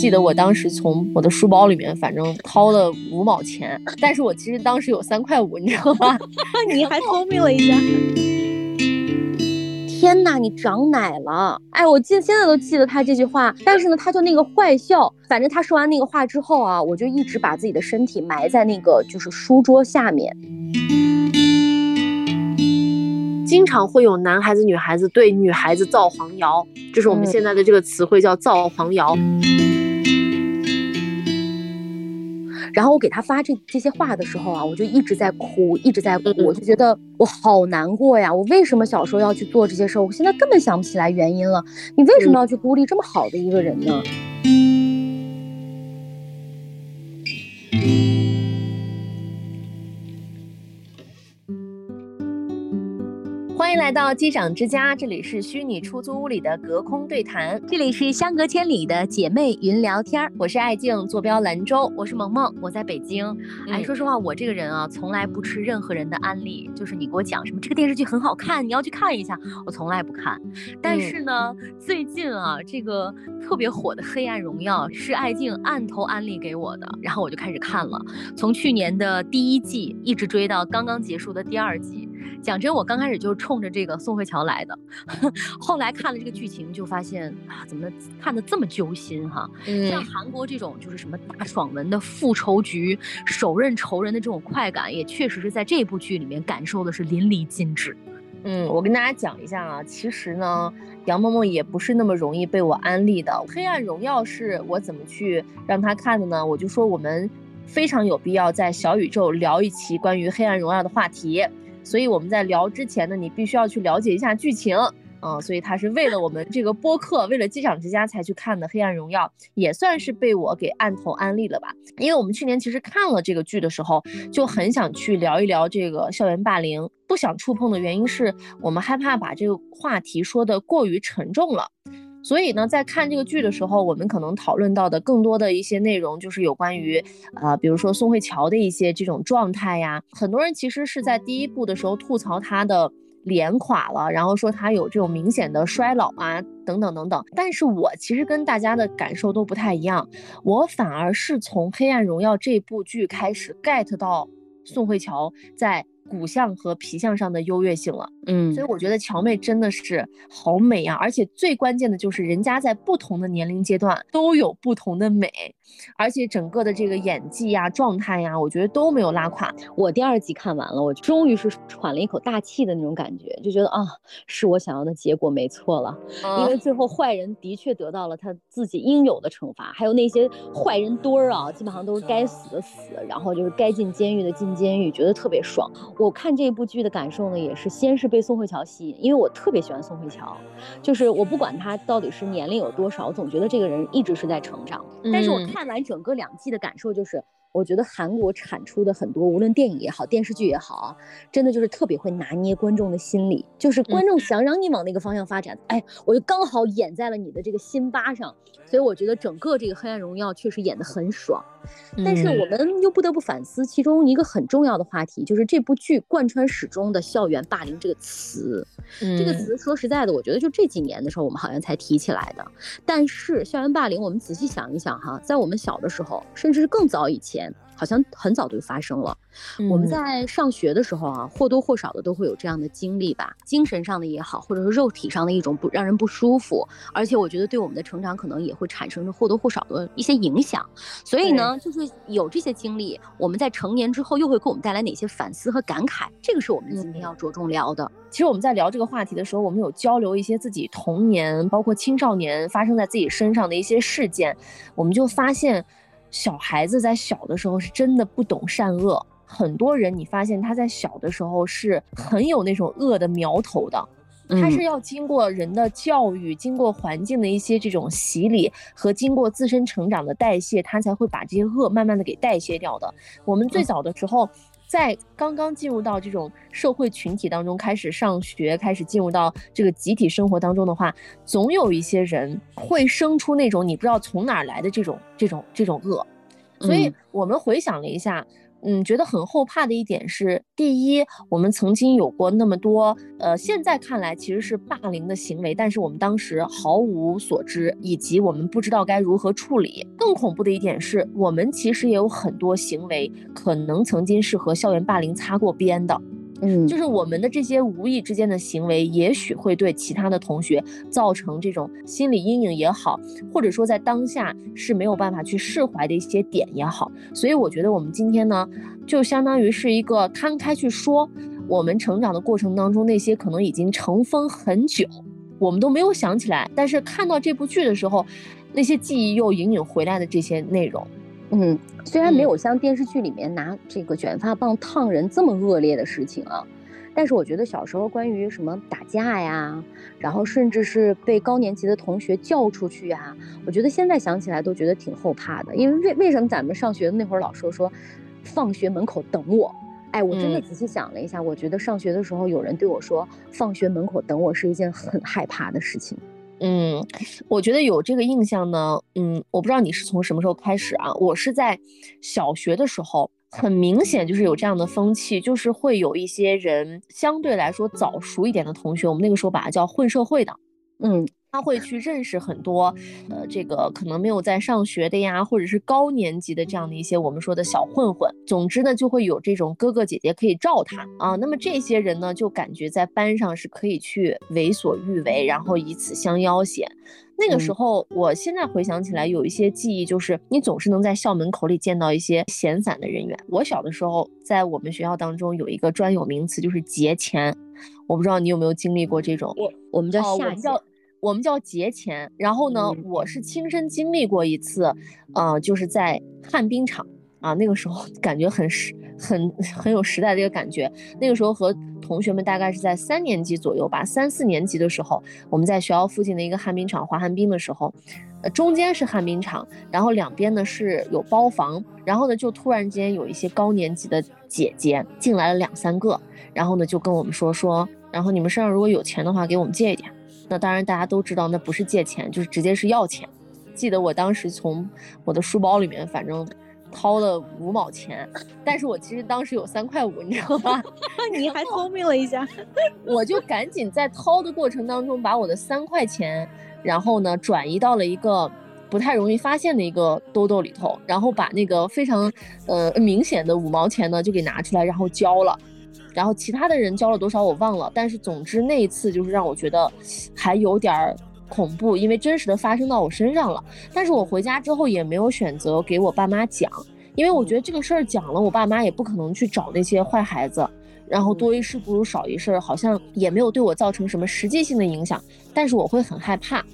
记得我当时从我的书包里面反正掏了五毛钱，但是我其实当时有三块五，你知道吗？你还聪明了一下。天呐，你长奶了！哎，我记现在都记得他这句话，但是呢，他就那个坏笑。反正他说完那个话之后啊，我就一直把自己的身体埋在那个就是书桌下面。经常会有男孩子、女孩子对女孩子造黄谣，就是我们现在的这个词汇叫造黄谣。然后我给他发这这些话的时候啊，我就一直在哭，一直在哭，我就觉得我好难过呀！我为什么小时候要去做这些事儿？我现在根本想不起来原因了。你为什么要去孤立这么好的一个人呢？欢迎来到机长之家，这里是虚拟出租屋里的隔空对谈，这里是相隔千里的姐妹云聊天儿。我是爱静，坐标兰州；我是萌萌，我在北京。哎，说实话，我这个人啊，从来不吃任何人的安利，就是你给我讲什么这个电视剧很好看，你要去看一下，我从来不看。但是呢，最近啊，这个特别火的《黑暗荣耀》是爱静暗头安利给我的，然后我就开始看了，从去年的第一季一直追到刚刚结束的第二季。讲真，我刚开始就是冲着这个宋慧乔来的，后来看了这个剧情，就发现啊，怎么看的这么揪心哈？像韩国这种就是什么大爽文的复仇局，手刃仇人的这种快感，也确实是在这部剧里面感受的是淋漓尽致。嗯，我跟大家讲一下啊，其实呢，杨萌萌也不是那么容易被我安利的。《黑暗荣耀》是我怎么去让他看的呢？我就说我们非常有必要在小宇宙聊一期关于《黑暗荣耀》的话题。所以我们在聊之前呢，你必须要去了解一下剧情，嗯，所以他是为了我们这个播客，为了机长之家才去看的《黑暗荣耀》，也算是被我给按头安利了吧。因为我们去年其实看了这个剧的时候，就很想去聊一聊这个校园霸凌，不想触碰的原因是我们害怕把这个话题说的过于沉重了。所以呢，在看这个剧的时候，我们可能讨论到的更多的一些内容，就是有关于，呃，比如说宋慧乔的一些这种状态呀。很多人其实是在第一部的时候吐槽她的脸垮了，然后说她有这种明显的衰老啊，等等等等。但是我其实跟大家的感受都不太一样，我反而是从《黑暗荣耀》这部剧开始 get 到宋慧乔在。骨相和皮相上的优越性了，嗯，所以我觉得乔妹真的是好美呀，而且最关键的就是人家在不同的年龄阶段都有不同的美，而且整个的这个演技呀、状态呀，我觉得都没有拉垮。我第二集看完了，我终于是喘了一口大气的那种感觉，就觉得啊，是我想要的结果没错了，因为最后坏人的确得到了他自己应有的惩罚，还有那些坏人堆儿啊，基本上都是该死的死，然后就是该进监狱的进监狱，觉得特别爽。我看这部剧的感受呢，也是先是被宋慧乔吸引，因为我特别喜欢宋慧乔，就是我不管她到底是年龄有多少，总觉得这个人一直是在成长。但是我看完整个两季的感受就是。我觉得韩国产出的很多，无论电影也好，电视剧也好，真的就是特别会拿捏观众的心理，就是观众想让你往那个方向发展，哎，我就刚好演在了你的这个心巴上，所以我觉得整个这个《黑暗荣耀》确实演得很爽。但是我们又不得不反思其中一个很重要的话题，就是这部剧贯穿始终的“校园霸凌”这个词。这个词说实在的，我觉得就这几年的时候，我们好像才提起来的。但是校园霸凌，我们仔细想一想哈，在我们小的时候，甚至是更早以前。好像很早就发生了。我们在上学的时候啊，或多或少的都会有这样的经历吧，精神上的也好，或者是肉体上的一种不让人不舒服，而且我觉得对我们的成长可能也会产生着或多或少的一些影响。所以呢，就是有这些经历，我们在成年之后又会给我们带来哪些反思和感慨？这个是我们今天要着重聊的。其实我们在聊这个话题的时候，我们有交流一些自己童年，包括青少年发生在自己身上的一些事件，我们就发现。小孩子在小的时候是真的不懂善恶，很多人你发现他在小的时候是很有那种恶的苗头的，他是要经过人的教育，经过环境的一些这种洗礼和经过自身成长的代谢，他才会把这些恶慢慢的给代谢掉的。我们最早的时候。在刚刚进入到这种社会群体当中，开始上学，开始进入到这个集体生活当中的话，总有一些人会生出那种你不知道从哪儿来的这种这种这种恶。所以我们回想了一下，嗯，嗯觉得很后怕的一点是，第一，我们曾经有过那么多，呃，现在看来其实是霸凌的行为，但是我们当时毫无所知，以及我们不知道该如何处理。更恐怖的一点是，我们其实也有很多行为可能曾经是和校园霸凌擦过边的。嗯，就是我们的这些无意之间的行为，也许会对其他的同学造成这种心理阴影也好，或者说在当下是没有办法去释怀的一些点也好。所以我觉得我们今天呢，就相当于是一个摊开去说我们成长的过程当中那些可能已经尘封很久，我们都没有想起来，但是看到这部剧的时候，那些记忆又隐隐回来的这些内容。嗯，虽然没有像电视剧里面拿这个卷发棒烫人这么恶劣的事情啊，但是我觉得小时候关于什么打架呀，然后甚至是被高年级的同学叫出去呀，我觉得现在想起来都觉得挺后怕的。因为为为什么咱们上学的那会儿老说说，放学门口等我？哎，我真的仔细想了一下，我觉得上学的时候有人对我说放学门口等我是一件很害怕的事情。嗯，我觉得有这个印象呢。嗯，我不知道你是从什么时候开始啊？我是在小学的时候，很明显就是有这样的风气，就是会有一些人相对来说早熟一点的同学，我们那个时候把它叫混社会的。嗯。他会去认识很多，呃，这个可能没有在上学的呀，或者是高年级的这样的一些我们说的小混混。总之呢，就会有这种哥哥姐姐可以罩他啊。那么这些人呢，就感觉在班上是可以去为所欲为，然后以此相要挟。那个时候，我现在回想起来，有一些记忆，就是你总是能在校门口里见到一些闲散的人员。我小的时候，在我们学校当中有一个专有名词，就是节前。我不知道你有没有经历过这种？我我们叫夏叫。我们叫节前，然后呢，我是亲身经历过一次，呃，就是在旱冰场啊，那个时候 感觉很时很很有时代的一个感觉。那个时候和同学们大概是在三年级左右吧，三四年级的时候，我们在学校附近的一个旱冰场滑旱冰的时候，呃，中间是旱冰场，然后两边呢是有包房，然后呢就突然间有一些高年级的姐姐进来了两三个，然后呢就跟我们说说，然后你们身上如果有钱的话，给我们借一点。那当然，大家都知道，那不是借钱，就是直接是要钱。记得我当时从我的书包里面，反正掏了五毛钱，但是我其实当时有三块五，你知道吗？你还聪明了一下，我就赶紧在掏的过程当中，把我的三块钱，然后呢转移到了一个不太容易发现的一个兜兜里头，然后把那个非常呃明显的五毛钱呢就给拿出来，然后交了。然后其他的人交了多少我忘了，但是总之那一次就是让我觉得还有点儿恐怖，因为真实的发生到我身上了。但是我回家之后也没有选择给我爸妈讲，因为我觉得这个事儿讲了，我爸妈也不可能去找那些坏孩子。然后多一事不如少一事，好像也没有对我造成什么实际性的影响。但是我会很害怕，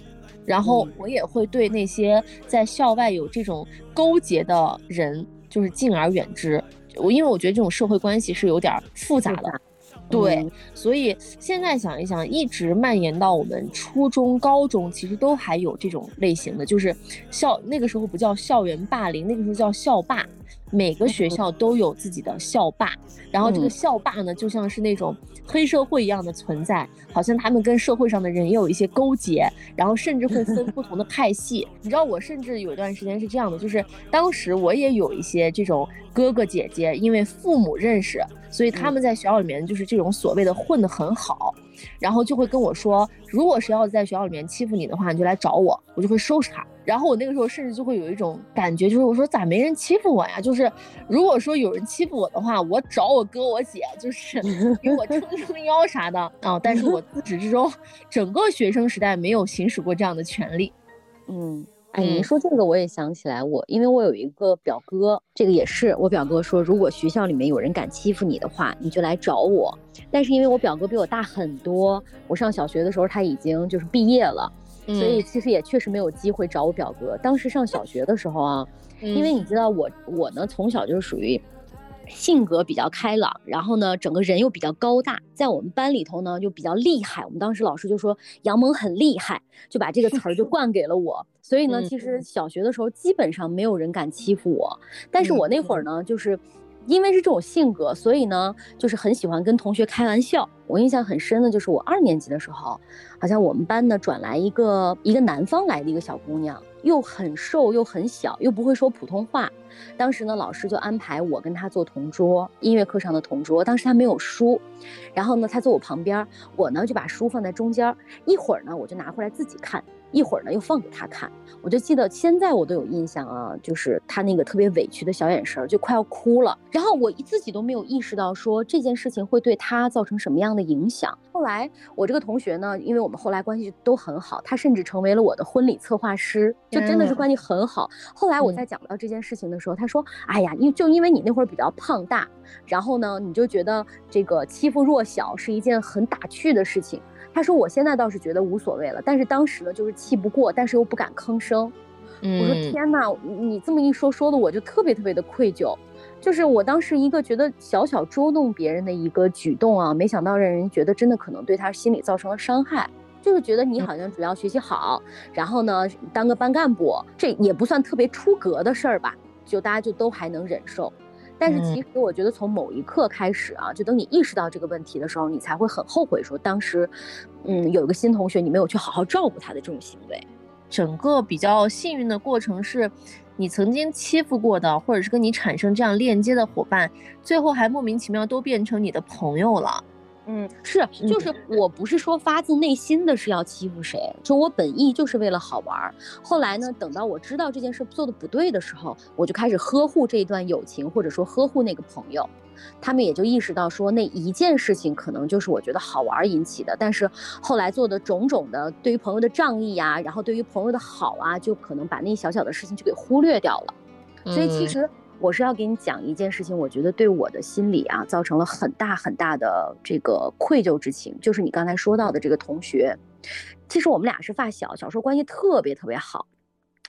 然后我也会对那些在校外有这种勾结的人，就是敬而远之。我因为我觉得这种社会关系是有点复杂的，对，所以现在想一想，一直蔓延到我们初中、高中，其实都还有这种类型的，就是校那个时候不叫校园霸凌，那个时候叫校霸。每个学校都有自己的校霸，然后这个校霸呢，就像是那种黑社会一样的存在，好像他们跟社会上的人也有一些勾结，然后甚至会分不同的派系。你知道，我甚至有一段时间是这样的，就是当时我也有一些这种哥哥姐姐，因为父母认识，所以他们在学校里面就是这种所谓的混得很好。然后就会跟我说，如果谁要在学校里面欺负你的话，你就来找我，我就会收拾他。然后我那个时候甚至就会有一种感觉，就是我说咋没人欺负我呀？就是如果说有人欺负我的话，我找我哥我姐，就是 给我撑撑腰啥的啊。但是我自始至终整个学生时代没有行使过这样的权利，嗯。哎，你说这个我也想起来，我因为我有一个表哥，这个也是我表哥说，如果学校里面有人敢欺负你的话，你就来找我。但是因为我表哥比我大很多，我上小学的时候他已经就是毕业了，所以其实也确实没有机会找我表哥。当时上小学的时候啊，因为你知道我我呢从小就是属于。性格比较开朗，然后呢，整个人又比较高大，在我们班里头呢就比较厉害。我们当时老师就说杨萌很厉害，就把这个词儿就灌给了我。所以呢，其实小学的时候基本上没有人敢欺负我。但是我那会儿呢，就是因为是这种性格，所以呢，就是很喜欢跟同学开玩笑。我印象很深的就是我二年级的时候，好像我们班呢转来一个一个南方来的一个小姑娘，又很瘦又很小，又不会说普通话。当时呢，老师就安排我跟她做同桌，音乐课上的同桌。当时她没有书，然后呢，她坐我旁边，我呢就把书放在中间，一会儿呢我就拿回来自己看。一会儿呢，又放给他看，我就记得现在我都有印象啊，就是他那个特别委屈的小眼神，就快要哭了。然后我自己都没有意识到说这件事情会对他造成什么样的影响。后来我这个同学呢，因为我们后来关系都很好，他甚至成为了我的婚礼策划师，就真的是关系很好。后来我在讲到这件事情的时候，他说：“哎呀，因就因为你那会儿比较胖大，然后呢，你就觉得这个欺负弱小是一件很打趣的事情。”他说：“我现在倒是觉得无所谓了，但是当时呢，就是气不过，但是又不敢吭声。”我说：“天哪，你这么一说，说的我就特别特别的愧疚。就是我当时一个觉得小小捉弄别人的一个举动啊，没想到让人觉得真的可能对他心理造成了伤害。就是觉得你好像只要学习好，然后呢当个班干部，这也不算特别出格的事儿吧？就大家就都还能忍受。”但是其实我觉得从某一刻开始啊，就等你意识到这个问题的时候，你才会很后悔说当时，嗯，有一个新同学你没有去好好照顾他的这种行为。整个比较幸运的过程是，你曾经欺负过的，或者是跟你产生这样链接的伙伴，最后还莫名其妙都变成你的朋友了。嗯，是，就是我不是说发自内心的是要欺负谁，就我本意就是为了好玩儿。后来呢，等到我知道这件事做的不对的时候，我就开始呵护这一段友情，或者说呵护那个朋友，他们也就意识到说那一件事情可能就是我觉得好玩引起的。但是后来做的种种的对于朋友的仗义呀，然后对于朋友的好啊，就可能把那小小的事情就给忽略掉了。所以其实。我是要给你讲一件事情，我觉得对我的心理啊造成了很大很大的这个愧疚之情，就是你刚才说到的这个同学，其实我们俩是发小，小时候关系特别特别好，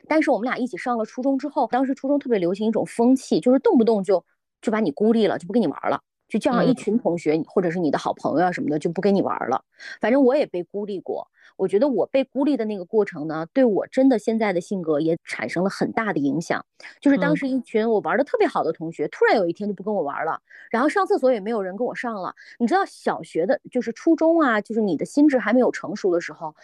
但是我们俩一起上了初中之后，当时初中特别流行一种风气，就是动不动就就把你孤立了，就不跟你玩了。就叫上一群同学，或者是你的好朋友啊什么的，就不跟你玩了。反正我也被孤立过，我觉得我被孤立的那个过程呢，对我真的现在的性格也产生了很大的影响。就是当时一群我玩的特别好的同学，突然有一天就不跟我玩了，然后上厕所也没有人跟我上了。你知道小学的，就是初中啊，就是你的心智还没有成熟的时候，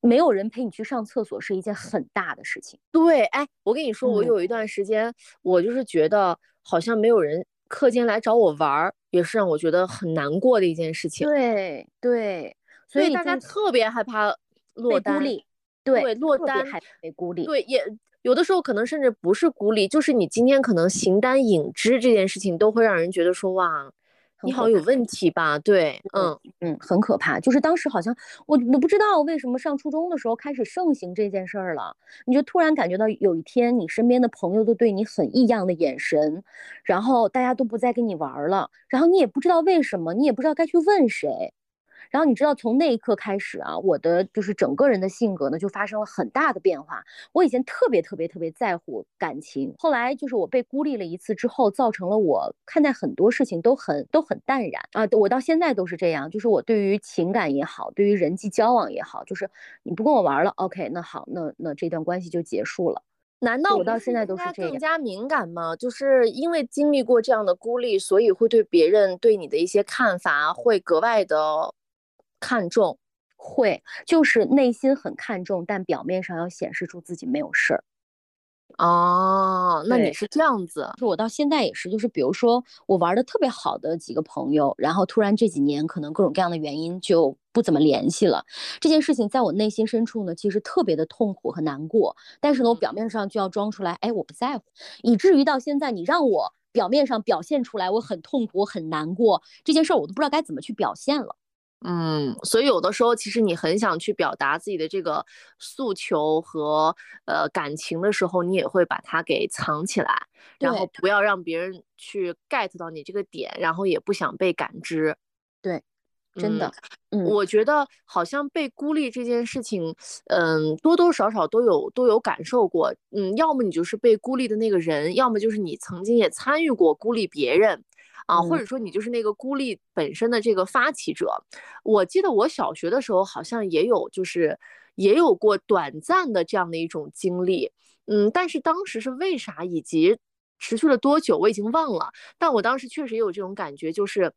没有人陪你去上厕所是一件很大的事情。对，哎，我跟你说，我有一段时间，我就是觉得好像没有人。课间来找我玩儿，也是让我觉得很难过的一件事情。对对，所以大家特别害怕落单，对落单被孤立。对，也有的时候可能甚至不是孤立，就是你今天可能形单影只这件事情，都会让人觉得说哇。你好，有问题吧？对，嗯嗯，很可怕。就是当时好像我我不知道为什么上初中的时候开始盛行这件事儿了，你就突然感觉到有一天你身边的朋友都对你很异样的眼神，然后大家都不再跟你玩了，然后你也不知道为什么，你也不知道该去问谁。然后你知道，从那一刻开始啊，我的就是整个人的性格呢，就发生了很大的变化。我以前特别特别特别在乎感情，后来就是我被孤立了一次之后，造成了我看待很多事情都很都很淡然啊。我到现在都是这样，就是我对于情感也好，对于人际交往也好，就是你不跟我玩了，OK，那好，那那这段关系就结束了。难道我到现在都是这样？更加敏感吗？就是因为经历过这样的孤立，所以会对别人对你的一些看法会格外的。看重会就是内心很看重，但表面上要显示出自己没有事儿。哦，那你是这样子，就我到现在也是，就是比如说我玩的特别好的几个朋友，然后突然这几年可能各种各样的原因就不怎么联系了。这件事情在我内心深处呢，其实特别的痛苦和难过。但是呢，我表面上就要装出来，哎，我不在乎，以至于到现在你让我表面上表现出来我很痛苦、很难过这件事儿，我都不知道该怎么去表现了。嗯，所以有的时候其实你很想去表达自己的这个诉求和呃感情的时候，你也会把它给藏起来，然后不要让别人去 get 到你这个点，然后也不想被感知。对，真的，嗯，我觉得好像被孤立这件事情，嗯，多多少少都有都有感受过。嗯，要么你就是被孤立的那个人，要么就是你曾经也参与过孤立别人。啊，或者说你就是那个孤立本身的这个发起者。我记得我小学的时候好像也有，就是也有过短暂的这样的一种经历。嗯，但是当时是为啥，以及持续了多久我已经忘了，但我当时确实也有这种感觉，就是。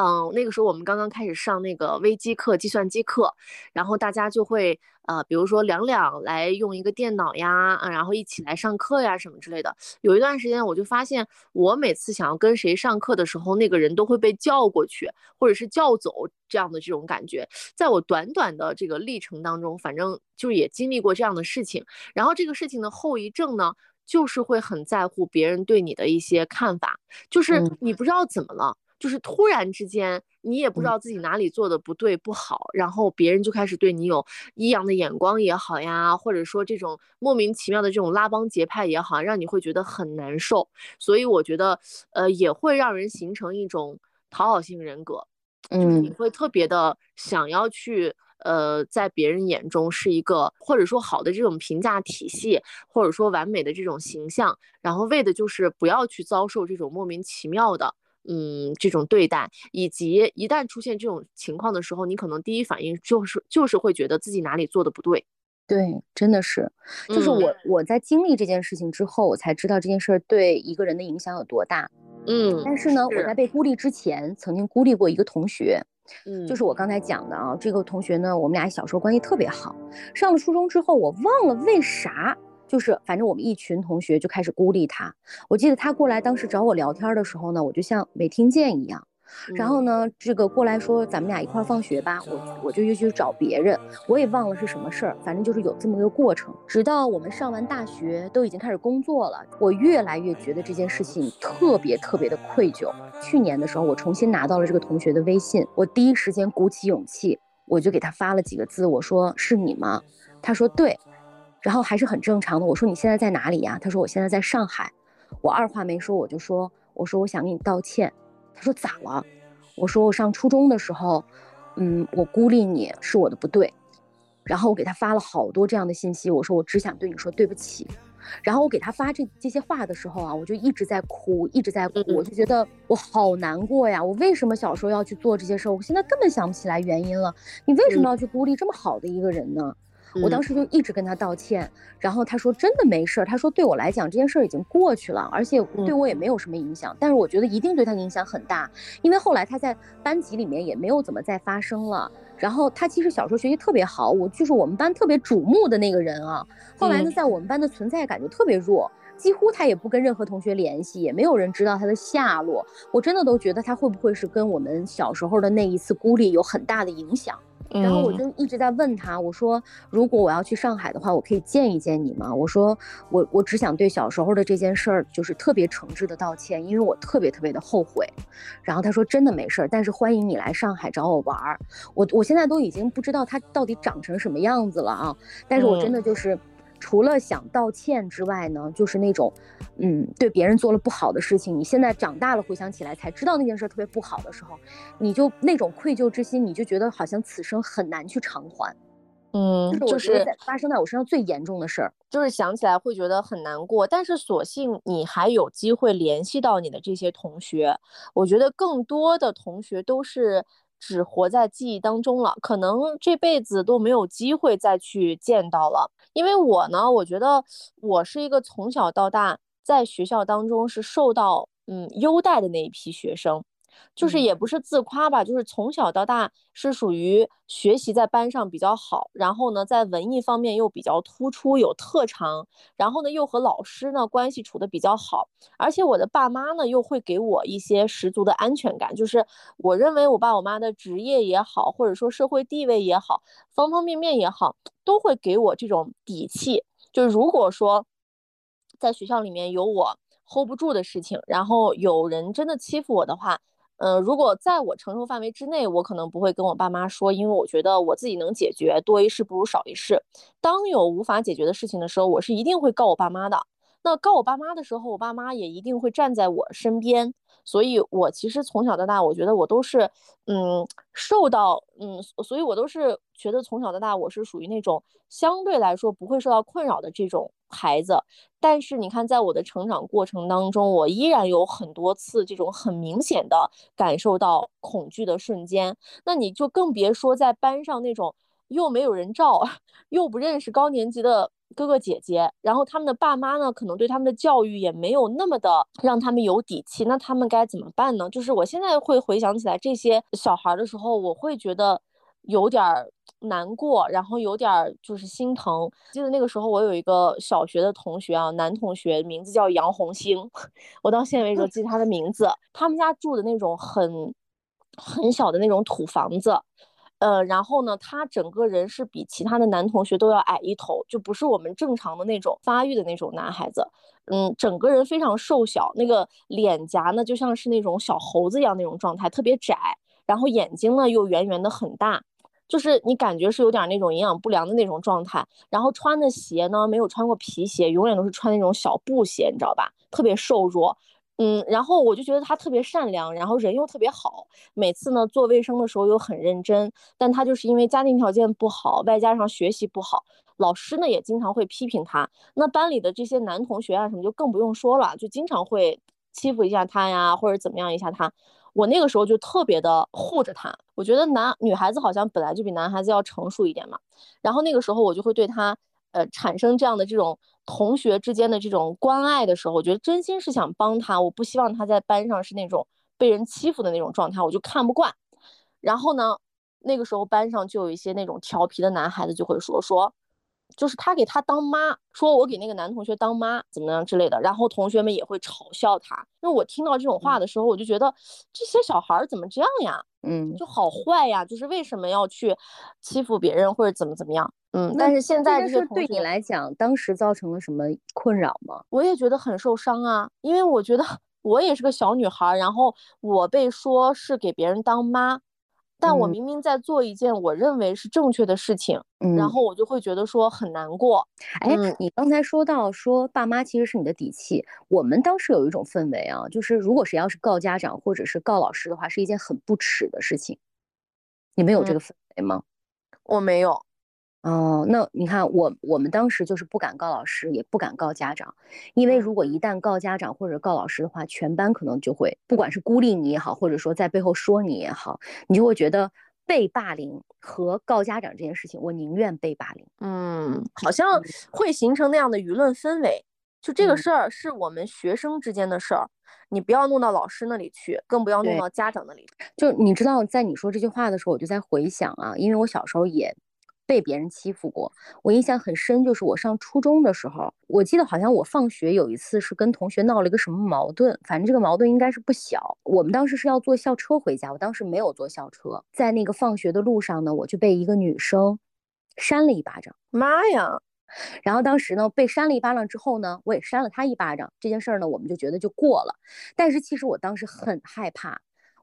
嗯，那个时候我们刚刚开始上那个微机课、计算机课，然后大家就会呃，比如说两两来用一个电脑呀，啊，然后一起来上课呀什么之类的。有一段时间我就发现，我每次想要跟谁上课的时候，那个人都会被叫过去，或者是叫走这样的这种感觉。在我短短的这个历程当中，反正就也经历过这样的事情。然后这个事情的后遗症呢，就是会很在乎别人对你的一些看法，就是你不知道怎么了。就是突然之间，你也不知道自己哪里做的不对不好，然后别人就开始对你有异样的眼光也好呀，或者说这种莫名其妙的这种拉帮结派也好，让你会觉得很难受。所以我觉得，呃，也会让人形成一种讨好型人格，就是你会特别的想要去，呃，在别人眼中是一个或者说好的这种评价体系，或者说完美的这种形象，然后为的就是不要去遭受这种莫名其妙的。嗯，这种对待，以及一旦出现这种情况的时候，你可能第一反应就是就是会觉得自己哪里做的不对。对，真的是，就是我我在经历这件事情之后，我才知道这件事儿对一个人的影响有多大。嗯，但是呢，我在被孤立之前，曾经孤立过一个同学。嗯，就是我刚才讲的啊，这个同学呢，我们俩小时候关系特别好。上了初中之后，我忘了为啥。就是，反正我们一群同学就开始孤立他。我记得他过来当时找我聊天的时候呢，我就像没听见一样。然后呢，这个过来说咱们俩一块放学吧，我我就又去找别人，我也忘了是什么事儿。反正就是有这么一个过程。直到我们上完大学，都已经开始工作了，我越来越觉得这件事情特别特别的愧疚。去年的时候，我重新拿到了这个同学的微信，我第一时间鼓起勇气，我就给他发了几个字，我说是你吗？他说对。然后还是很正常的。我说你现在在哪里呀？他说我现在在上海。我二话没说，我就说我说我想给你道歉。他说咋了？我说我上初中的时候，嗯，我孤立你是我的不对。然后我给他发了好多这样的信息。我说我只想对你说对不起。然后我给他发这这些话的时候啊，我就一直在哭，一直在哭。我就觉得我好难过呀。我为什么小时候要去做这些事儿？我现在根本想不起来原因了。你为什么要去孤立这么好的一个人呢？我当时就一直跟他道歉，然后他说真的没事儿，他说对我来讲这件事儿已经过去了，而且对我也没有什么影响，但是我觉得一定对他影响很大，因为后来他在班级里面也没有怎么再发生了。然后他其实小时候学习特别好，我就是我们班特别瞩目的那个人啊。后来呢，在我们班的存在感就特别弱，几乎他也不跟任何同学联系，也没有人知道他的下落。我真的都觉得他会不会是跟我们小时候的那一次孤立有很大的影响。然后我就一直在问他，我说如果我要去上海的话，我可以见一见你吗？我说我我只想对小时候的这件事儿就是特别诚挚的道歉，因为我特别特别的后悔。然后他说真的没事儿，但是欢迎你来上海找我玩儿。我我现在都已经不知道他到底长成什么样子了啊！但是我真的就是。除了想道歉之外呢，就是那种，嗯，对别人做了不好的事情，你现在长大了回想起来才知道那件事特别不好的时候，你就那种愧疚之心，你就觉得好像此生很难去偿还。嗯，就是发生在我身上最严重的事儿，就是想起来会觉得很难过。但是所幸你还有机会联系到你的这些同学，我觉得更多的同学都是。只活在记忆当中了，可能这辈子都没有机会再去见到了。因为我呢，我觉得我是一个从小到大在学校当中是受到嗯优待的那一批学生。就是也不是自夸吧，就是从小到大是属于学习在班上比较好，然后呢，在文艺方面又比较突出，有特长，然后呢，又和老师呢关系处的比较好，而且我的爸妈呢又会给我一些十足的安全感，就是我认为我爸我妈的职业也好，或者说社会地位也好，方方面面也好，都会给我这种底气，就是如果说在学校里面有我 hold 不住的事情，然后有人真的欺负我的话。嗯，如果在我承受范围之内，我可能不会跟我爸妈说，因为我觉得我自己能解决，多一事不如少一事。当有无法解决的事情的时候，我是一定会告我爸妈的。那告我爸妈的时候，我爸妈也一定会站在我身边。所以，我其实从小到大，我觉得我都是，嗯，受到，嗯，所以我都是觉得从小到大，我是属于那种相对来说不会受到困扰的这种孩子。但是，你看，在我的成长过程当中，我依然有很多次这种很明显的感受到恐惧的瞬间。那你就更别说在班上那种。又没有人照，又不认识高年级的哥哥姐姐，然后他们的爸妈呢，可能对他们的教育也没有那么的让他们有底气，那他们该怎么办呢？就是我现在会回想起来这些小孩的时候，我会觉得有点难过，然后有点就是心疼。记得那个时候，我有一个小学的同学啊，男同学，名字叫杨红星，我到现在为止都记他的名字。他们家住的那种很很小的那种土房子。呃，然后呢，他整个人是比其他的男同学都要矮一头，就不是我们正常的那种发育的那种男孩子。嗯，整个人非常瘦小，那个脸颊呢就像是那种小猴子一样那种状态，特别窄，然后眼睛呢又圆圆的很大，就是你感觉是有点那种营养不良的那种状态。然后穿的鞋呢没有穿过皮鞋，永远都是穿那种小布鞋，你知道吧？特别瘦弱。嗯，然后我就觉得他特别善良，然后人又特别好。每次呢做卫生的时候又很认真，但他就是因为家庭条件不好，外加上学习不好，老师呢也经常会批评他。那班里的这些男同学啊什么就更不用说了，就经常会欺负一下他呀，或者怎么样一下他。我那个时候就特别的护着他，我觉得男女孩子好像本来就比男孩子要成熟一点嘛。然后那个时候我就会对他。呃，产生这样的这种同学之间的这种关爱的时候，我觉得真心是想帮他，我不希望他在班上是那种被人欺负的那种状态，我就看不惯。然后呢，那个时候班上就有一些那种调皮的男孩子就会说说，就是他给他当妈，说我给那个男同学当妈怎么样之类的，然后同学们也会嘲笑他。那我听到这种话的时候，我就觉得这些小孩怎么这样呀？嗯，就好坏呀，就是为什么要去欺负别人或者怎么怎么样？嗯，但是现在是对你来讲，当时造成了什么困扰吗？我也觉得很受伤啊，因为我觉得我也是个小女孩，然后我被说是给别人当妈，但我明明在做一件我认为是正确的事情，然后我就会觉得说很难过。哎，你刚才说到说爸妈其实是你的底气，我们当时有一种氛围啊，就是如果谁要是告家长或者是告老师的话，是一件很不耻的事情。你们有这个氛围吗？我没有。哦，那你看我我们当时就是不敢告老师，也不敢告家长，因为如果一旦告家长或者告老师的话，全班可能就会不管是孤立你也好，或者说在背后说你也好，你就会觉得被霸凌和告家长这件事情，我宁愿被霸凌。嗯，好像会形成那样的舆论氛围，就这个事儿是我们学生之间的事儿，你不要弄到老师那里去，更不要弄到家长那里。就你知道，在你说这句话的时候，我就在回想啊，因为我小时候也。被别人欺负过，我印象很深，就是我上初中的时候，我记得好像我放学有一次是跟同学闹了一个什么矛盾，反正这个矛盾应该是不小。我们当时是要坐校车回家，我当时没有坐校车，在那个放学的路上呢，我就被一个女生扇了一巴掌。妈呀！然后当时呢，被扇了一巴掌之后呢，我也扇了她一巴掌。这件事儿呢，我们就觉得就过了。但是其实我当时很害怕。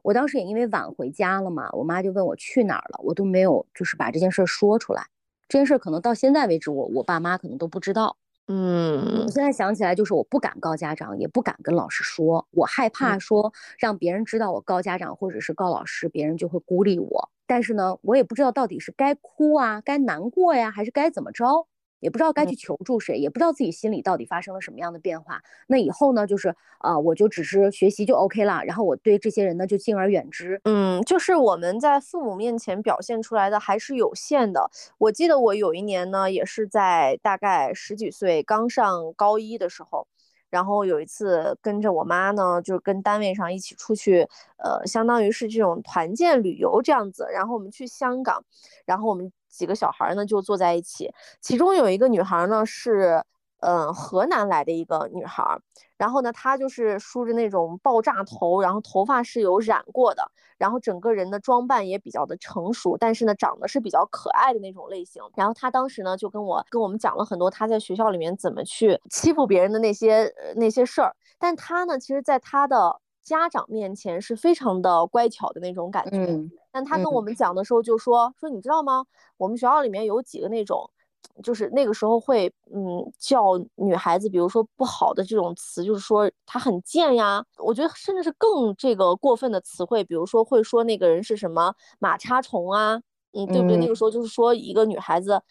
我当时也因为晚回家了嘛，我妈就问我去哪儿了，我都没有就是把这件事说出来。这件事可能到现在为止，我我爸妈可能都不知道。嗯，我现在想起来，就是我不敢告家长，也不敢跟老师说，我害怕说让别人知道我告家长或者是告老师，别人就会孤立我。但是呢，我也不知道到底是该哭啊，该难过呀，还是该怎么着。也不知道该去求助谁，也不知道自己心里到底发生了什么样的变化。那以后呢，就是啊，我就只是学习就 OK 了，然后我对这些人呢就敬而远之。嗯，就是我们在父母面前表现出来的还是有限的。我记得我有一年呢，也是在大概十几岁刚上高一的时候，然后有一次跟着我妈呢，就是跟单位上一起出去，呃，相当于是这种团建旅游这样子。然后我们去香港，然后我们。几个小孩呢就坐在一起，其中有一个女孩呢是，嗯，河南来的一个女孩，然后呢她就是梳着那种爆炸头，然后头发是有染过的，然后整个人的装扮也比较的成熟，但是呢长得是比较可爱的那种类型。然后她当时呢就跟我跟我们讲了很多她在学校里面怎么去欺负别人的那些那些事儿，但她呢其实在她的家长面前是非常的乖巧的那种感觉。但他跟我们讲的时候就说说，你知道吗？我们学校里面有几个那种，就是那个时候会嗯叫女孩子，比如说不好的这种词，就是说她很贱呀。我觉得甚至是更这个过分的词汇，比如说会说那个人是什么马叉虫啊，嗯，对不对？那个时候就是说一个女孩子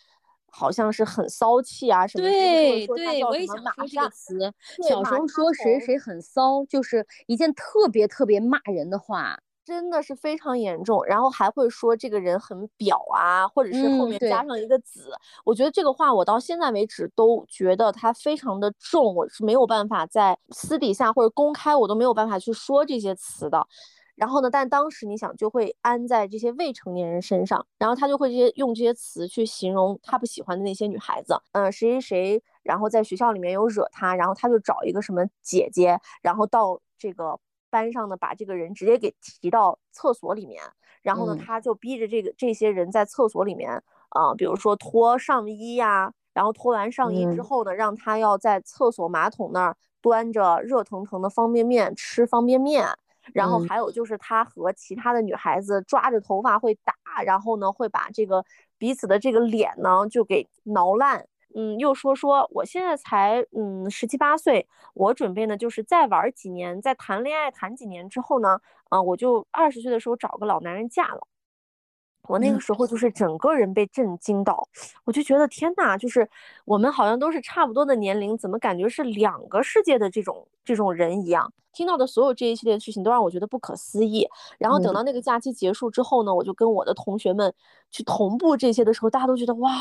好像是很骚气啊什么。对对，我也想说这个词。小时候说谁谁很骚，就是一件特别特别骂人的话。真的是非常严重，然后还会说这个人很表啊，或者是后面加上一个子。我觉得这个话我到现在为止都觉得它非常的重，我是没有办法在私底下或者公开我都没有办法去说这些词的。然后呢，但当时你想就会安在这些未成年人身上，然后他就会这些用这些词去形容他不喜欢的那些女孩子，嗯，谁谁谁，然后在学校里面有惹他，然后他就找一个什么姐姐，然后到这个。班上呢，把这个人直接给提到厕所里面，然后呢，他就逼着这个这些人在厕所里面，啊，比如说脱上衣呀，然后脱完上衣之后呢，让他要在厕所马桶那儿端着热腾腾的方便面吃方便面，然后还有就是他和其他的女孩子抓着头发会打，然后呢，会把这个彼此的这个脸呢就给挠烂。嗯，又说说我现在才嗯十七八岁，我准备呢就是再玩几年，再谈恋爱谈几年之后呢，啊，我就二十岁的时候找个老男人嫁了。我那个时候就是整个人被震惊到，我就觉得天呐，就是我们好像都是差不多的年龄，怎么感觉是两个世界的这种这种人一样？听到的所有这一系列的事情都让我觉得不可思议。然后等到那个假期结束之后呢，我就跟我的同学们去同步这些的时候，大家都觉得哇，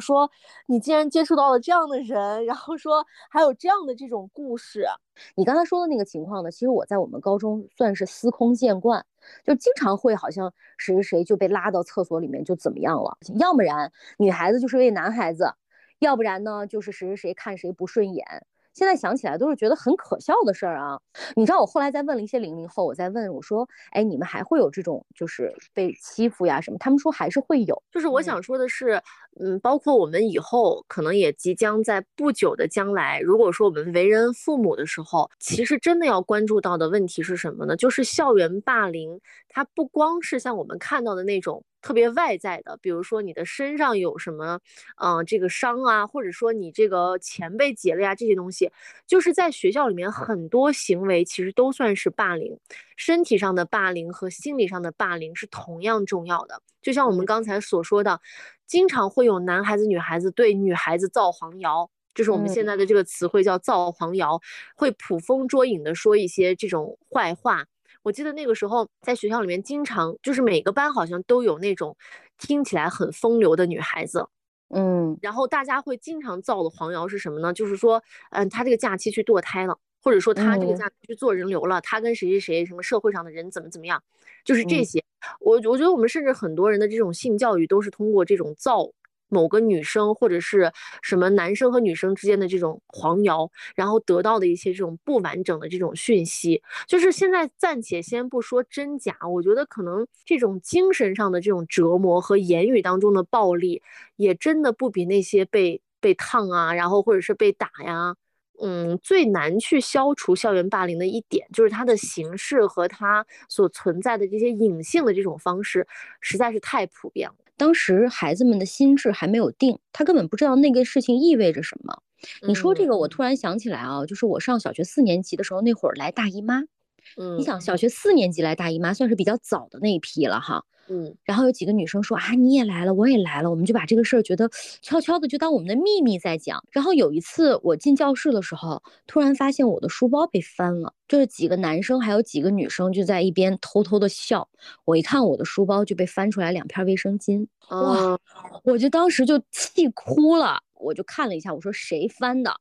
说你竟然接触到了这样的人，然后说还有这样的这种故事。你刚才说的那个情况呢，其实我在我们高中算是司空见惯，就经常会好像谁谁谁就被拉到厕所里面就怎么样了，要不然女孩子就是为男孩子，要不然呢就是谁谁谁看谁不顺眼。现在想起来都是觉得很可笑的事儿啊！你知道我后来再问了一些零零后，我在问我说：“哎，你们还会有这种就是被欺负呀什么？”他们说还是会有。就是我想说的是，嗯，包括我们以后可能也即将在不久的将来，如果说我们为人父母的时候，其实真的要关注到的问题是什么呢？就是校园霸凌，它不光是像我们看到的那种。特别外在的，比如说你的身上有什么，嗯，这个伤啊，或者说你这个钱被劫了呀，这些东西，就是在学校里面很多行为其实都算是霸凌，身体上的霸凌和心理上的霸凌是同样重要的。就像我们刚才所说的，经常会有男孩子、女孩子对女孩子造黄谣，就是我们现在的这个词汇叫造黄谣，会捕风捉影的说一些这种坏话。我记得那个时候在学校里面，经常就是每个班好像都有那种听起来很风流的女孩子，嗯，然后大家会经常造的黄谣是什么呢？就是说，嗯，她这个假期去堕胎了，或者说她这个假期去做人流了，她跟谁谁谁什么社会上的人怎么怎么样，就是这些。我我觉得我们甚至很多人的这种性教育都是通过这种造。某个女生或者是什么男生和女生之间的这种黄谣，然后得到的一些这种不完整的这种讯息，就是现在暂且先不说真假，我觉得可能这种精神上的这种折磨和言语当中的暴力，也真的不比那些被被烫啊，然后或者是被打呀，嗯，最难去消除校园霸凌的一点，就是它的形式和它所存在的这些隐性的这种方式，实在是太普遍了。当时孩子们的心智还没有定，他根本不知道那个事情意味着什么。你说这个，我突然想起来啊，就是我上小学四年级的时候，那会儿来大姨妈。嗯，你想，小学四年级来大姨妈，算是比较早的那一批了哈。嗯，然后有几个女生说啊，你也来了，我也来了，我们就把这个事儿觉得悄悄的就当我们的秘密在讲。然后有一次我进教室的时候，突然发现我的书包被翻了，就是几个男生还有几个女生就在一边偷偷的笑。我一看我的书包就被翻出来两片卫生巾，哇，我就当时就气哭了。我就看了一下，我说谁翻的？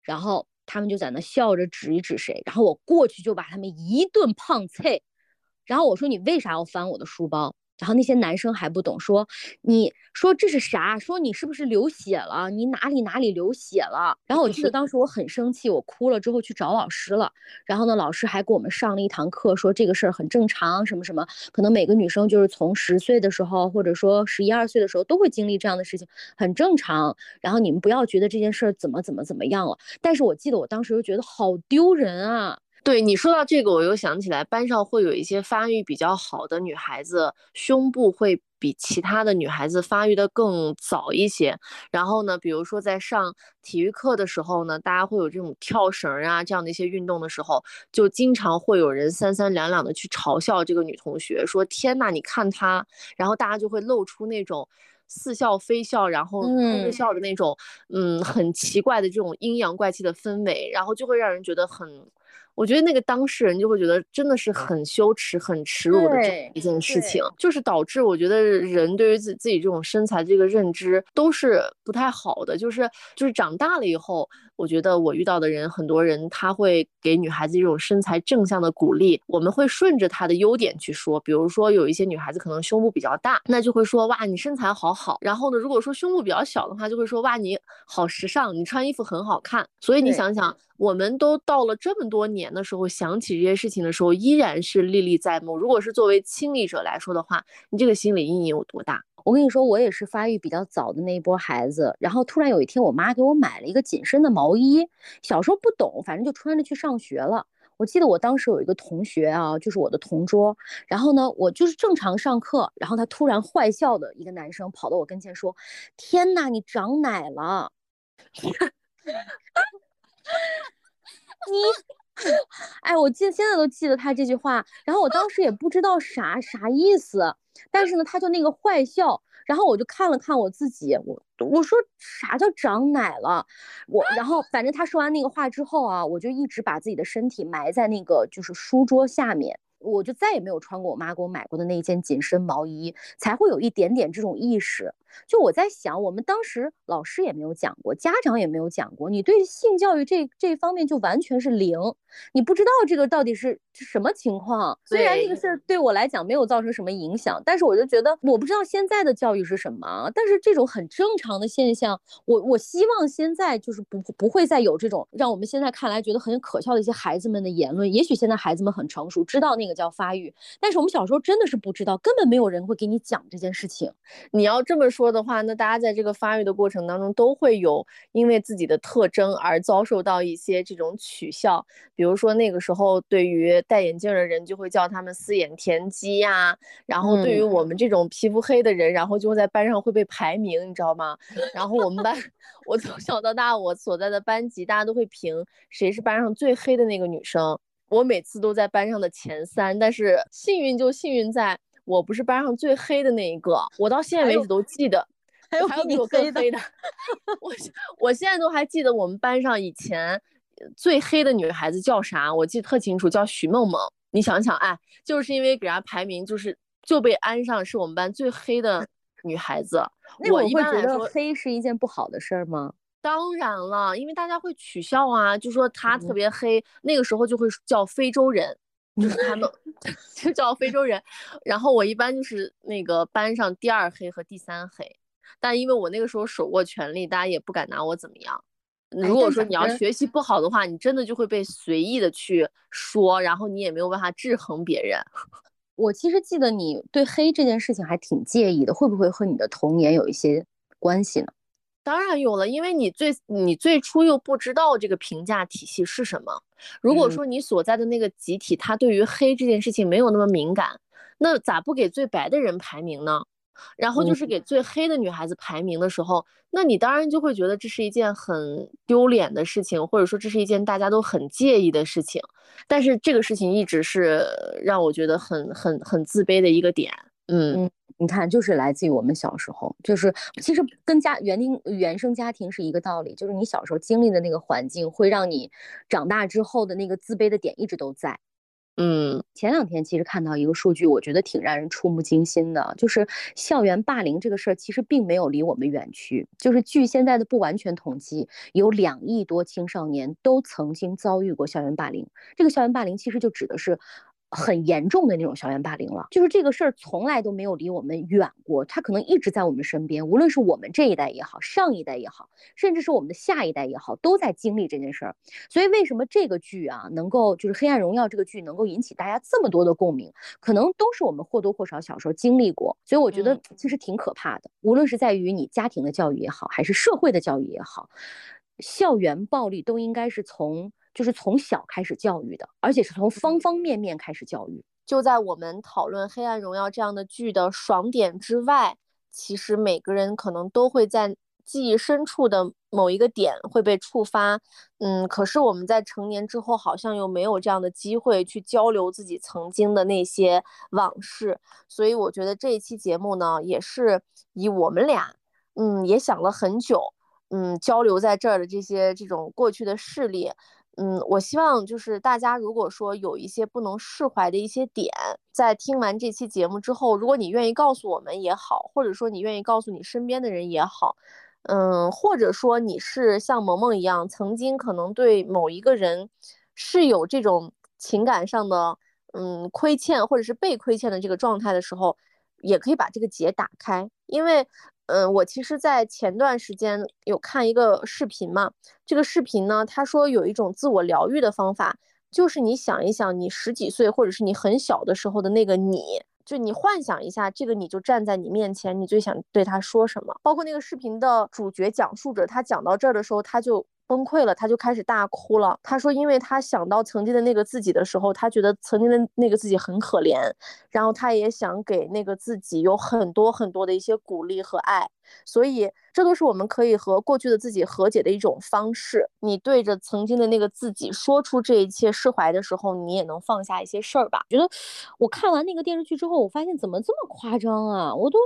然后他们就在那笑着指一指谁，然后我过去就把他们一顿胖啐。然后我说你为啥要翻我的书包？然后那些男生还不懂，说你说这是啥？说你是不是流血了？你哪里哪里流血了？然后我记得当时我很生气，我哭了之后去找老师了。然后呢，老师还给我们上了一堂课，说这个事儿很正常，什么什么，可能每个女生就是从十岁的时候，或者说十一二岁的时候都会经历这样的事情，很正常。然后你们不要觉得这件事儿怎么怎么怎么样了。但是我记得我当时就觉得好丢人啊。对你说到这个，我又想起来，班上会有一些发育比较好的女孩子，胸部会比其他的女孩子发育的更早一些。然后呢，比如说在上体育课的时候呢，大家会有这种跳绳啊这样的一些运动的时候，就经常会有人三三两两的去嘲笑这个女同学，说天呐，你看她，然后大家就会露出那种似笑非笑，然后偷着笑的那种，嗯，很奇怪的这种阴阳怪气的氛围，然后就会让人觉得很。我觉得那个当事人就会觉得真的是很羞耻、很耻辱的这一件事情，就是导致我觉得人对于自自己这种身材这个认知都是不太好的。就是就是长大了以后，我觉得我遇到的人很多人他会给女孩子这种身材正向的鼓励，我们会顺着她的优点去说。比如说有一些女孩子可能胸部比较大，那就会说哇你身材好好。然后呢，如果说胸部比较小的话，就会说哇你好时尚，你穿衣服很好看。所以你想想。我们都到了这么多年的时候，想起这些事情的时候，依然是历历在目。如果是作为亲历者来说的话，你这个心理阴影有多大？我跟你说，我也是发育比较早的那一波孩子。然后突然有一天，我妈给我买了一个紧身的毛衣。小时候不懂，反正就穿着去上学了。我记得我当时有一个同学啊，就是我的同桌。然后呢，我就是正常上课，然后他突然坏笑的一个男生跑到我跟前说：“天哪，你长奶了！” 你，哎，我记现在都记得他这句话，然后我当时也不知道啥啥意思，但是呢，他就那个坏笑，然后我就看了看我自己，我我说啥叫长奶了，我，然后反正他说完那个话之后啊，我就一直把自己的身体埋在那个就是书桌下面。我就再也没有穿过我妈给我买过的那一件紧身毛衣，才会有一点点这种意识。就我在想，我们当时老师也没有讲过，家长也没有讲过，你对性教育这这方面就完全是零，你不知道这个到底是什么情况。虽然这个事儿对我来讲没有造成什么影响，但是我就觉得我不知道现在的教育是什么。但是这种很正常的现象，我我希望现在就是不不会再有这种让我们现在看来觉得很可笑的一些孩子们的言论。也许现在孩子们很成熟，知道那个。叫发育，但是我们小时候真的是不知道，根本没有人会给你讲这件事情。你要这么说的话，那大家在这个发育的过程当中，都会有因为自己的特征而遭受到一些这种取笑。比如说那个时候，对于戴眼镜的人，就会叫他们四眼田鸡呀。然后对于我们这种皮肤黑的人，然后就会在班上会被排名，你知道吗？然后我们班，我从小到大，我所在的班级，大家都会评谁是班上最黑的那个女生。我每次都在班上的前三，但是幸运就幸运在我不是班上最黑的那一个。我到现在为止都记得，还有比我更黑的。我我现在都还记得我们班上以前最黑的女孩子叫啥，我记得特清楚，叫徐梦梦。你想想，哎，就是因为给人家排名，就是就被安上是我们班最黑的女孩子。那我一般来说，黑是一件不好的事儿吗？当然了，因为大家会取笑啊，就说她特别黑，那个时候就会叫非洲人，就是他们 就叫非洲人。然后我一般就是那个班上第二黑和第三黑，但因为我那个时候手握权力，大家也不敢拿我怎么样。如果说你要学习不好的话，你真的就会被随意的去说，然后你也没有办法制衡别人。我其实记得你对黑这件事情还挺介意的，会不会和你的童年有一些关系呢？当然有了，因为你最你最初又不知道这个评价体系是什么。如果说你所在的那个集体，他对于黑这件事情没有那么敏感，那咋不给最白的人排名呢？然后就是给最黑的女孩子排名的时候，那你当然就会觉得这是一件很丢脸的事情，或者说这是一件大家都很介意的事情。但是这个事情一直是让我觉得很很很自卑的一个点。嗯。你看，就是来自于我们小时候，就是其实跟家原定原生家庭是一个道理，就是你小时候经历的那个环境，会让你长大之后的那个自卑的点一直都在。嗯，前两天其实看到一个数据，我觉得挺让人触目惊心的，就是校园霸凌这个事儿其实并没有离我们远去。就是据现在的不完全统计，有两亿多青少年都曾经遭遇过校园霸凌。这个校园霸凌其实就指的是。很严重的那种校园霸凌了，就是这个事儿从来都没有离我们远过，它可能一直在我们身边，无论是我们这一代也好，上一代也好，甚至是我们的下一代也好，都在经历这件事儿。所以为什么这个剧啊，能够就是《黑暗荣耀》这个剧能够引起大家这么多的共鸣，可能都是我们或多或少小时候经历过。所以我觉得其实挺可怕的，无论是在于你家庭的教育也好，还是社会的教育也好，校园暴力都应该是从。就是从小开始教育的，而且是从方方面面开始教育。就在我们讨论《黑暗荣耀》这样的剧的爽点之外，其实每个人可能都会在记忆深处的某一个点会被触发。嗯，可是我们在成年之后，好像又没有这样的机会去交流自己曾经的那些往事。所以我觉得这一期节目呢，也是以我们俩，嗯，也想了很久，嗯，交流在这儿的这些这种过去的事例。嗯，我希望就是大家如果说有一些不能释怀的一些点，在听完这期节目之后，如果你愿意告诉我们也好，或者说你愿意告诉你身边的人也好，嗯，或者说你是像萌萌一样，曾经可能对某一个人是有这种情感上的嗯亏欠或者是被亏欠的这个状态的时候，也可以把这个结打开，因为。嗯，我其实，在前段时间有看一个视频嘛，这个视频呢，他说有一种自我疗愈的方法，就是你想一想，你十几岁或者是你很小的时候的那个你，就你幻想一下，这个你就站在你面前，你最想对他说什么？包括那个视频的主角讲述者，他讲到这儿的时候，他就。崩溃了，他就开始大哭了。他说，因为他想到曾经的那个自己的时候，他觉得曾经的那个自己很可怜，然后他也想给那个自己有很多很多的一些鼓励和爱。所以，这都是我们可以和过去的自己和解的一种方式。你对着曾经的那个自己说出这一切释怀的时候，你也能放下一些事儿吧。觉得我看完那个电视剧之后，我发现怎么这么夸张啊？我都。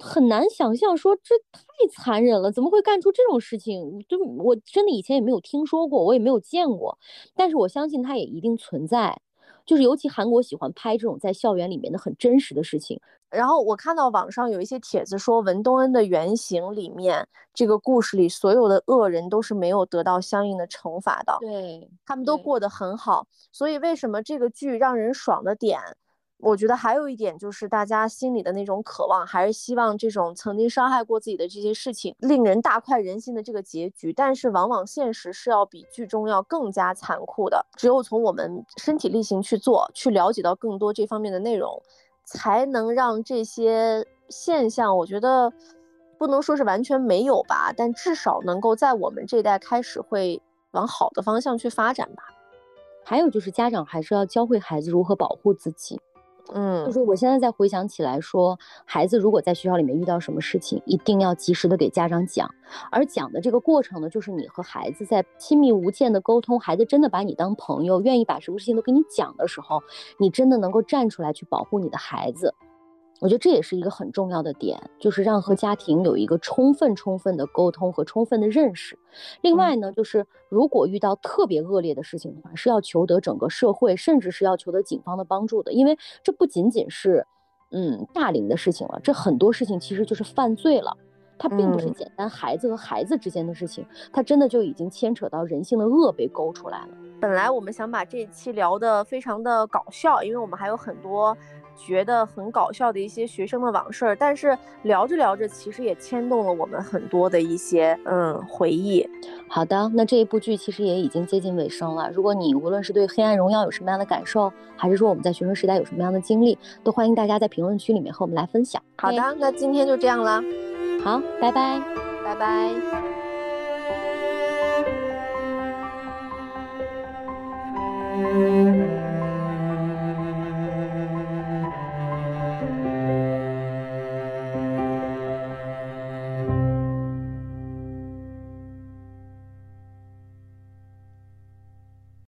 很难想象，说这太残忍了，怎么会干出这种事情？就我真的以前也没有听说过，我也没有见过，但是我相信它也一定存在。就是尤其韩国喜欢拍这种在校园里面的很真实的事情。然后我看到网上有一些帖子说，文东恩的原型里面，这个故事里所有的恶人都是没有得到相应的惩罚的，对他们都过得很好。所以为什么这个剧让人爽的点？我觉得还有一点就是大家心里的那种渴望，还是希望这种曾经伤害过自己的这些事情，令人大快人心的这个结局。但是往往现实是要比剧中要更加残酷的。只有从我们身体力行去做，去了解到更多这方面的内容，才能让这些现象，我觉得不能说是完全没有吧，但至少能够在我们这一代开始会往好的方向去发展吧。还有就是家长还是要教会孩子如何保护自己。嗯，就是我现在在回想起来，说孩子如果在学校里面遇到什么事情，一定要及时的给家长讲。而讲的这个过程呢，就是你和孩子在亲密无间的沟通，孩子真的把你当朋友，愿意把什么事情都跟你讲的时候，你真的能够站出来去保护你的孩子。我觉得这也是一个很重要的点，就是让和家庭有一个充分、充分的沟通和充分的认识。另外呢，就是如果遇到特别恶劣的事情的话，是要求得整个社会，甚至是要求得警方的帮助的，因为这不仅仅是，嗯，大龄的事情了，这很多事情其实就是犯罪了。它并不是简单孩子和孩子之间的事情，它真的就已经牵扯到人性的恶被勾出来了。本来我们想把这一期聊得非常的搞笑，因为我们还有很多。觉得很搞笑的一些学生的往事，但是聊着聊着，其实也牵动了我们很多的一些嗯回忆。好的，那这一部剧其实也已经接近尾声了。如果你无论是对《黑暗荣耀》有什么样的感受，还是说我们在学生时代有什么样的经历，都欢迎大家在评论区里面和我们来分享。好的，那今天就这样了。好，拜拜，拜拜。嗯